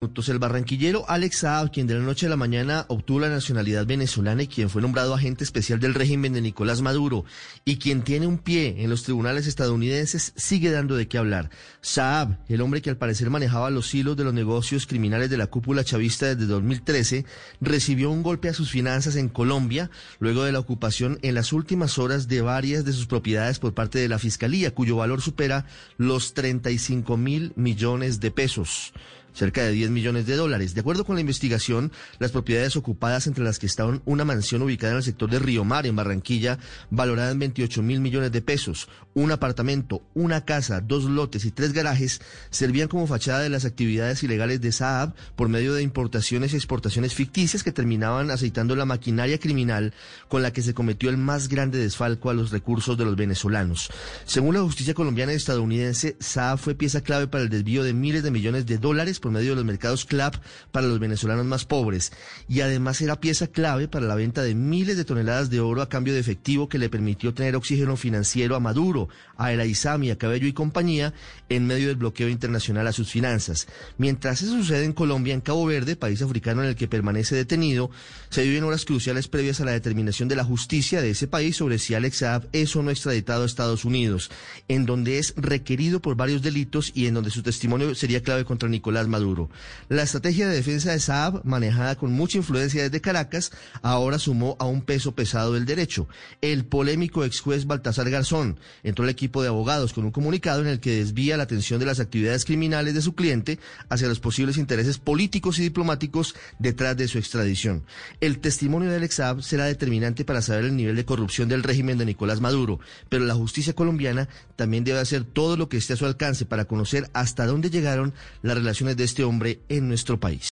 El barranquillero Alex Saab, quien de la noche a la mañana obtuvo la nacionalidad venezolana y quien fue nombrado agente especial del régimen de Nicolás Maduro y quien tiene un pie en los tribunales estadounidenses, sigue dando de qué hablar. Saab, el hombre que al parecer manejaba los hilos de los negocios criminales de la cúpula chavista desde 2013, recibió un golpe a sus finanzas en Colombia luego de la ocupación en las últimas horas de varias de sus propiedades por parte de la Fiscalía, cuyo valor supera los 35 mil millones de pesos cerca de 10 millones de dólares. De acuerdo con la investigación, las propiedades ocupadas entre las que estaban una mansión ubicada en el sector de Río Mar, en Barranquilla, valorada en 28 mil millones de pesos, un apartamento, una casa, dos lotes y tres garajes, servían como fachada de las actividades ilegales de Saab por medio de importaciones y exportaciones ficticias que terminaban aceitando la maquinaria criminal con la que se cometió el más grande desfalco a los recursos de los venezolanos. Según la justicia colombiana y estadounidense, Saab fue pieza clave para el desvío de miles de millones de dólares por medio de los mercados CLAP para los venezolanos más pobres y además era pieza clave para la venta de miles de toneladas de oro a cambio de efectivo que le permitió tener oxígeno financiero a Maduro, a El Aizami, a Cabello y compañía en medio del bloqueo internacional a sus finanzas. Mientras eso sucede en Colombia, en Cabo Verde, país africano en el que permanece detenido, se viven horas cruciales previas a la determinación de la justicia de ese país sobre si Alex Saab es o no extraditado a Estados Unidos, en donde es requerido por varios delitos y en donde su testimonio sería clave contra Nicolás Maduro. La estrategia de defensa de Saab, manejada con mucha influencia desde Caracas, ahora sumó a un peso pesado del derecho. El polémico ex juez Baltasar Garzón entró al equipo de abogados con un comunicado en el que desvía la atención de las actividades criminales de su cliente hacia los posibles intereses políticos y diplomáticos detrás de su extradición. El testimonio de Alex Saab será determinante para saber el nivel de corrupción del régimen de Nicolás Maduro, pero la justicia colombiana también debe hacer todo lo que esté a su alcance para conocer hasta dónde llegaron las relaciones de este hombre en nuestro país.